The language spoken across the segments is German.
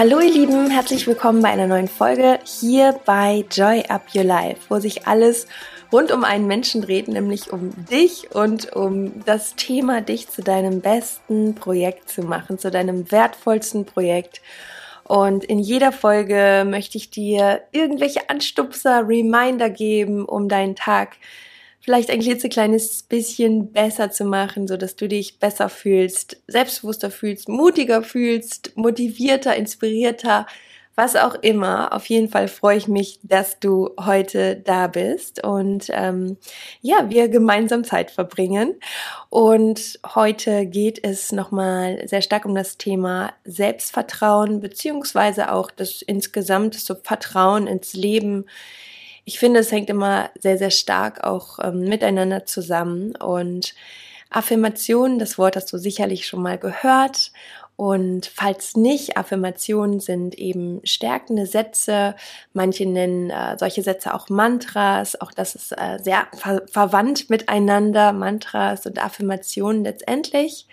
Hallo ihr Lieben, herzlich willkommen bei einer neuen Folge hier bei Joy Up Your Life, wo sich alles rund um einen Menschen dreht, nämlich um dich und um das Thema, dich zu deinem besten Projekt zu machen, zu deinem wertvollsten Projekt. Und in jeder Folge möchte ich dir irgendwelche Anstupser, Reminder geben, um deinen Tag vielleicht ein klitzekleines bisschen besser zu machen, so dass du dich besser fühlst, selbstbewusster fühlst, mutiger fühlst, motivierter, inspirierter, was auch immer. Auf jeden Fall freue ich mich, dass du heute da bist und ähm, ja, wir gemeinsam Zeit verbringen. Und heute geht es nochmal sehr stark um das Thema Selbstvertrauen beziehungsweise auch das insgesamt so Vertrauen ins Leben ich finde, es hängt immer sehr, sehr stark auch ähm, miteinander zusammen. Und Affirmationen, das Wort hast du sicherlich schon mal gehört. Und falls nicht, Affirmationen sind eben stärkende Sätze. Manche nennen äh, solche Sätze auch Mantras. Auch das ist äh, sehr ver verwandt miteinander, Mantras und Affirmationen. Letztendlich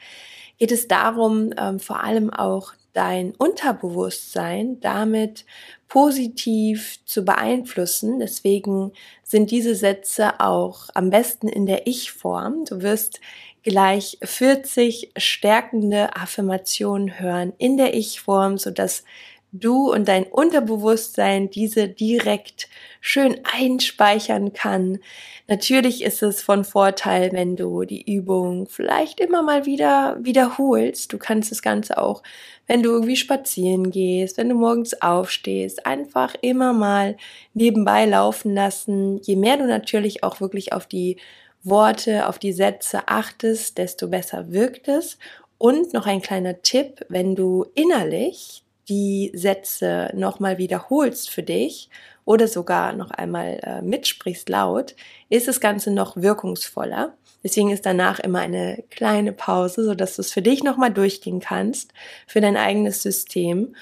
geht es darum, ähm, vor allem auch dein Unterbewusstsein damit positiv zu beeinflussen. Deswegen sind diese Sätze auch am besten in der Ich-Form. Du wirst gleich 40 stärkende Affirmationen hören in der Ich-Form, sodass du und dein Unterbewusstsein diese direkt schön einspeichern kann. Natürlich ist es von Vorteil, wenn du die Übung vielleicht immer mal wieder wiederholst. Du kannst das Ganze auch, wenn du irgendwie spazieren gehst, wenn du morgens aufstehst, einfach immer mal nebenbei laufen lassen. Je mehr du natürlich auch wirklich auf die Worte, auf die Sätze achtest, desto besser wirkt es. Und noch ein kleiner Tipp, wenn du innerlich die Sätze nochmal wiederholst für dich oder sogar noch einmal äh, mitsprichst laut, ist das Ganze noch wirkungsvoller. Deswegen ist danach immer eine kleine Pause, so dass du es für dich nochmal durchgehen kannst, für dein eigenes System.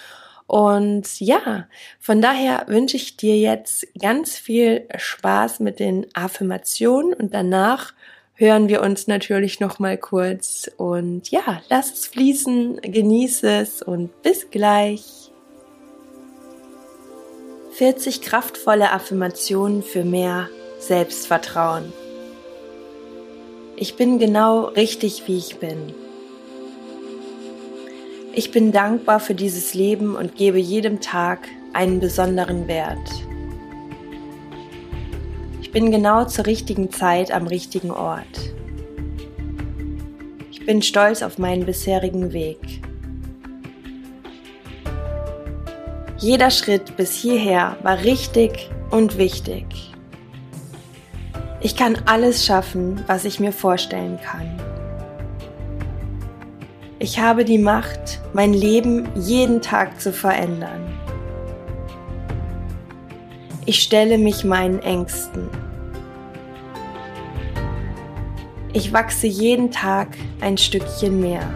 Und ja, von daher wünsche ich dir jetzt ganz viel Spaß mit den Affirmationen und danach hören wir uns natürlich noch mal kurz und ja, lass es fließen, genieße es und bis gleich. 40 kraftvolle Affirmationen für mehr Selbstvertrauen. Ich bin genau richtig, wie ich bin. Ich bin dankbar für dieses Leben und gebe jedem Tag einen besonderen Wert bin genau zur richtigen Zeit am richtigen Ort. Ich bin stolz auf meinen bisherigen Weg. Jeder Schritt bis hierher war richtig und wichtig. Ich kann alles schaffen, was ich mir vorstellen kann. Ich habe die Macht, mein Leben jeden Tag zu verändern. Ich stelle mich meinen Ängsten. Ich wachse jeden Tag ein Stückchen mehr.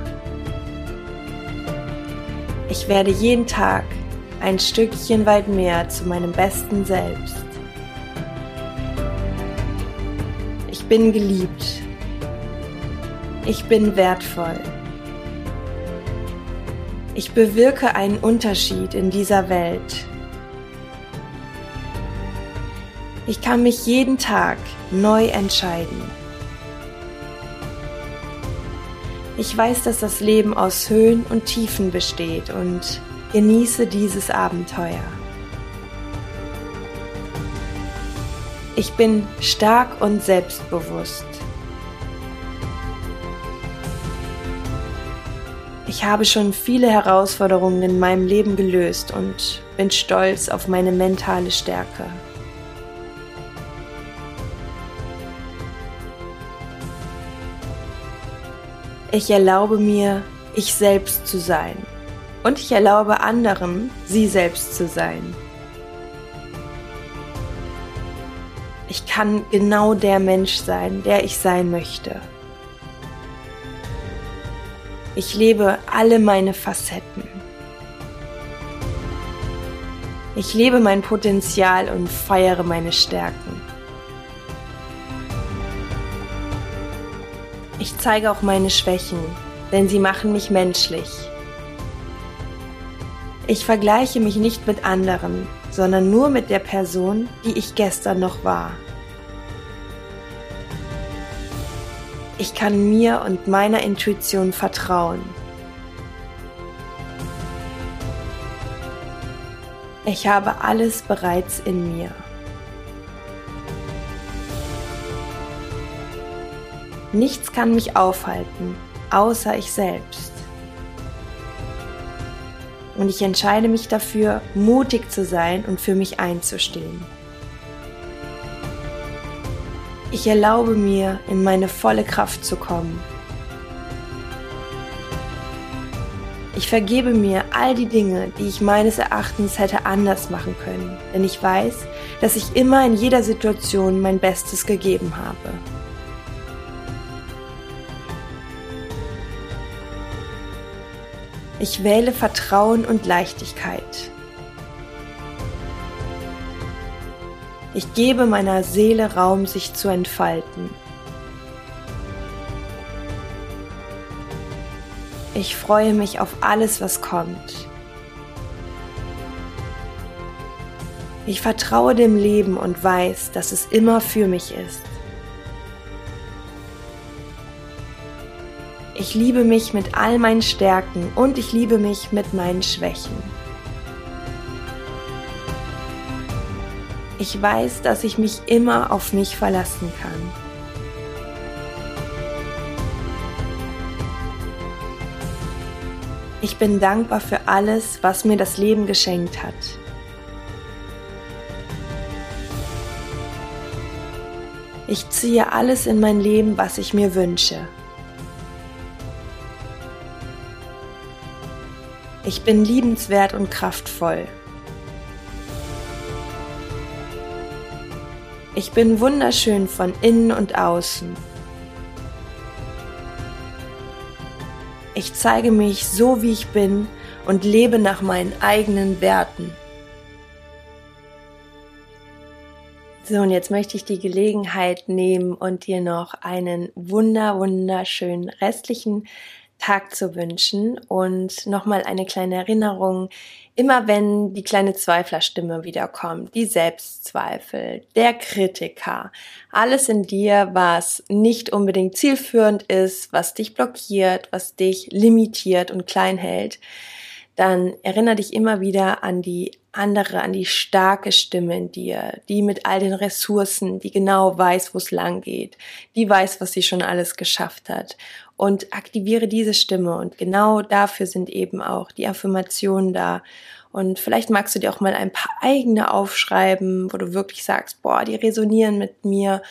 Ich werde jeden Tag ein Stückchen weit mehr zu meinem besten Selbst. Ich bin geliebt. Ich bin wertvoll. Ich bewirke einen Unterschied in dieser Welt. Ich kann mich jeden Tag neu entscheiden. Ich weiß, dass das Leben aus Höhen und Tiefen besteht und genieße dieses Abenteuer. Ich bin stark und selbstbewusst. Ich habe schon viele Herausforderungen in meinem Leben gelöst und bin stolz auf meine mentale Stärke. Ich erlaube mir, ich selbst zu sein. Und ich erlaube anderen, sie selbst zu sein. Ich kann genau der Mensch sein, der ich sein möchte. Ich lebe alle meine Facetten. Ich lebe mein Potenzial und feiere meine Stärken. Ich zeige auch meine Schwächen denn sie machen mich menschlich. Ich vergleiche mich nicht mit anderen, sondern nur mit der Person, die ich gestern noch war. Ich kann mir und meiner Intuition vertrauen. Ich habe alles bereits in mir. Nichts kann mich aufhalten, außer ich selbst. Und ich entscheide mich dafür, mutig zu sein und für mich einzustehen. Ich erlaube mir, in meine volle Kraft zu kommen. Ich vergebe mir all die Dinge, die ich meines Erachtens hätte anders machen können, denn ich weiß, dass ich immer in jeder Situation mein Bestes gegeben habe. Ich wähle Vertrauen und Leichtigkeit. Ich gebe meiner Seele Raum, sich zu entfalten. Ich freue mich auf alles, was kommt. Ich vertraue dem Leben und weiß, dass es immer für mich ist. Ich liebe mich mit all meinen Stärken und ich liebe mich mit meinen Schwächen. Ich weiß, dass ich mich immer auf mich verlassen kann. Ich bin dankbar für alles, was mir das Leben geschenkt hat. Ich ziehe alles in mein Leben, was ich mir wünsche. Ich bin liebenswert und kraftvoll. Ich bin wunderschön von innen und außen. Ich zeige mich so, wie ich bin und lebe nach meinen eigenen Werten. So, und jetzt möchte ich die Gelegenheit nehmen und dir noch einen wunder, wunderschönen restlichen Tag zu wünschen. Und nochmal eine kleine Erinnerung, immer wenn die kleine Zweiflerstimme wiederkommt, die Selbstzweifel, der Kritiker, alles in dir, was nicht unbedingt zielführend ist, was dich blockiert, was dich limitiert und klein hält, dann erinnere dich immer wieder an die andere, an die starke Stimme in dir, die mit all den Ressourcen, die genau weiß, wo es lang geht, die weiß, was sie schon alles geschafft hat und aktiviere diese Stimme. Und genau dafür sind eben auch die Affirmationen da. Und vielleicht magst du dir auch mal ein paar eigene aufschreiben, wo du wirklich sagst, boah, die resonieren mit mir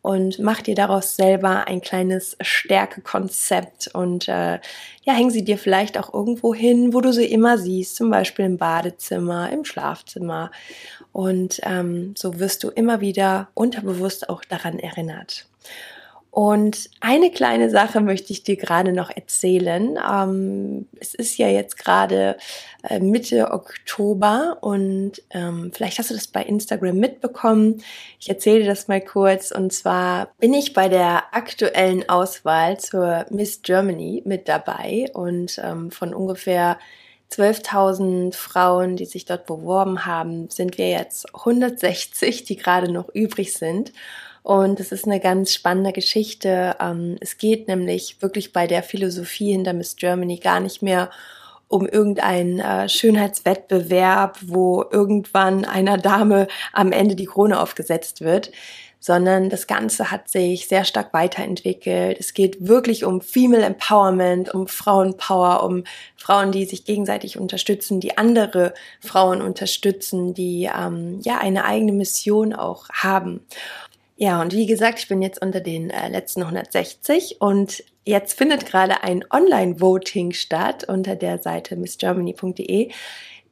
und mach dir daraus selber ein kleines Stärkekonzept und äh, ja, häng sie dir vielleicht auch irgendwo hin, wo du sie immer siehst, zum Beispiel im Badezimmer, im Schlafzimmer. Und ähm, so wirst du immer wieder unterbewusst auch daran erinnert. Und eine kleine Sache möchte ich dir gerade noch erzählen. Ähm, es ist ja jetzt gerade äh, Mitte Oktober und ähm, vielleicht hast du das bei Instagram mitbekommen. Ich erzähle das mal kurz. Und zwar bin ich bei der aktuellen Auswahl zur Miss Germany mit dabei und ähm, von ungefähr 12.000 Frauen, die sich dort beworben haben, sind wir jetzt 160, die gerade noch übrig sind. Und es ist eine ganz spannende Geschichte. Ähm, es geht nämlich wirklich bei der Philosophie hinter Miss Germany gar nicht mehr um irgendeinen äh, Schönheitswettbewerb, wo irgendwann einer Dame am Ende die Krone aufgesetzt wird, sondern das Ganze hat sich sehr stark weiterentwickelt. Es geht wirklich um Female Empowerment, um Frauenpower, um Frauen, die sich gegenseitig unterstützen, die andere Frauen unterstützen, die ähm, ja eine eigene Mission auch haben. Ja, und wie gesagt, ich bin jetzt unter den äh, letzten 160 und jetzt findet gerade ein Online-Voting statt unter der Seite missgermany.de.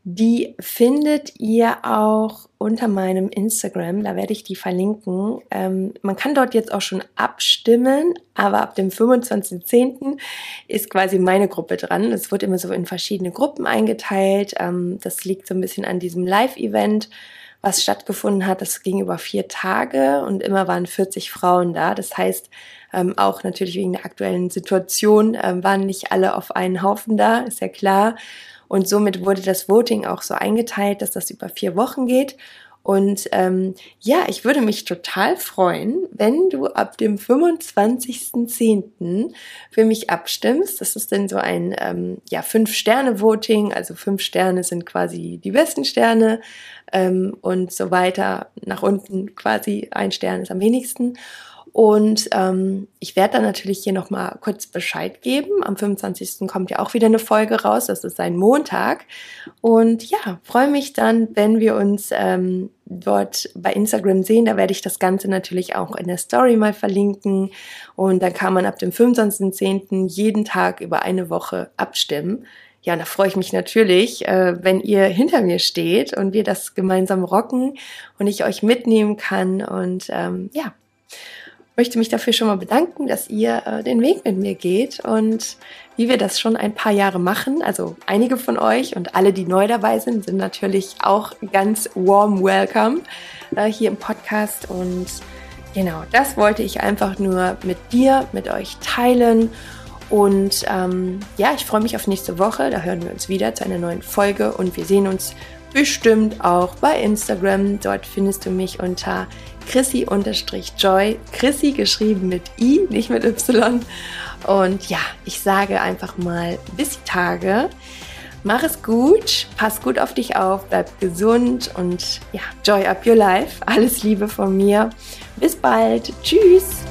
Die findet ihr auch unter meinem Instagram, da werde ich die verlinken. Ähm, man kann dort jetzt auch schon abstimmen, aber ab dem 25.10. ist quasi meine Gruppe dran. Es wird immer so in verschiedene Gruppen eingeteilt. Ähm, das liegt so ein bisschen an diesem Live-Event was stattgefunden hat. Das ging über vier Tage und immer waren 40 Frauen da. Das heißt, ähm, auch natürlich wegen der aktuellen Situation ähm, waren nicht alle auf einen Haufen da, ist ja klar. Und somit wurde das Voting auch so eingeteilt, dass das über vier Wochen geht. Und ähm, ja, ich würde mich total freuen, wenn du ab dem 25.10. für mich abstimmst. Das ist dann so ein ähm, ja, Fünf-Sterne-Voting. Also fünf Sterne sind quasi die besten Sterne ähm, und so weiter nach unten quasi ein Stern ist am wenigsten. Und ähm, ich werde dann natürlich hier nochmal kurz Bescheid geben. Am 25. kommt ja auch wieder eine Folge raus. Das ist ein Montag. Und ja, freue mich dann, wenn wir uns ähm, dort bei Instagram sehen. Da werde ich das Ganze natürlich auch in der Story mal verlinken. Und dann kann man ab dem 25.10. jeden Tag über eine Woche abstimmen. Ja, da freue ich mich natürlich, äh, wenn ihr hinter mir steht und wir das gemeinsam rocken und ich euch mitnehmen kann. Und ähm, ja, möchte mich dafür schon mal bedanken, dass ihr äh, den Weg mit mir geht und wie wir das schon ein paar Jahre machen. Also einige von euch und alle, die neu dabei sind, sind natürlich auch ganz warm welcome äh, hier im Podcast. Und genau, das wollte ich einfach nur mit dir, mit euch teilen. Und ähm, ja, ich freue mich auf nächste Woche. Da hören wir uns wieder zu einer neuen Folge und wir sehen uns bestimmt auch bei Instagram. Dort findest du mich unter Chrissy-Joy. Chrissy geschrieben mit I, nicht mit Y. Und ja, ich sage einfach mal bis die Tage. Mach es gut, pass gut auf dich auf, bleib gesund und ja, joy up your life. Alles Liebe von mir. Bis bald. Tschüss.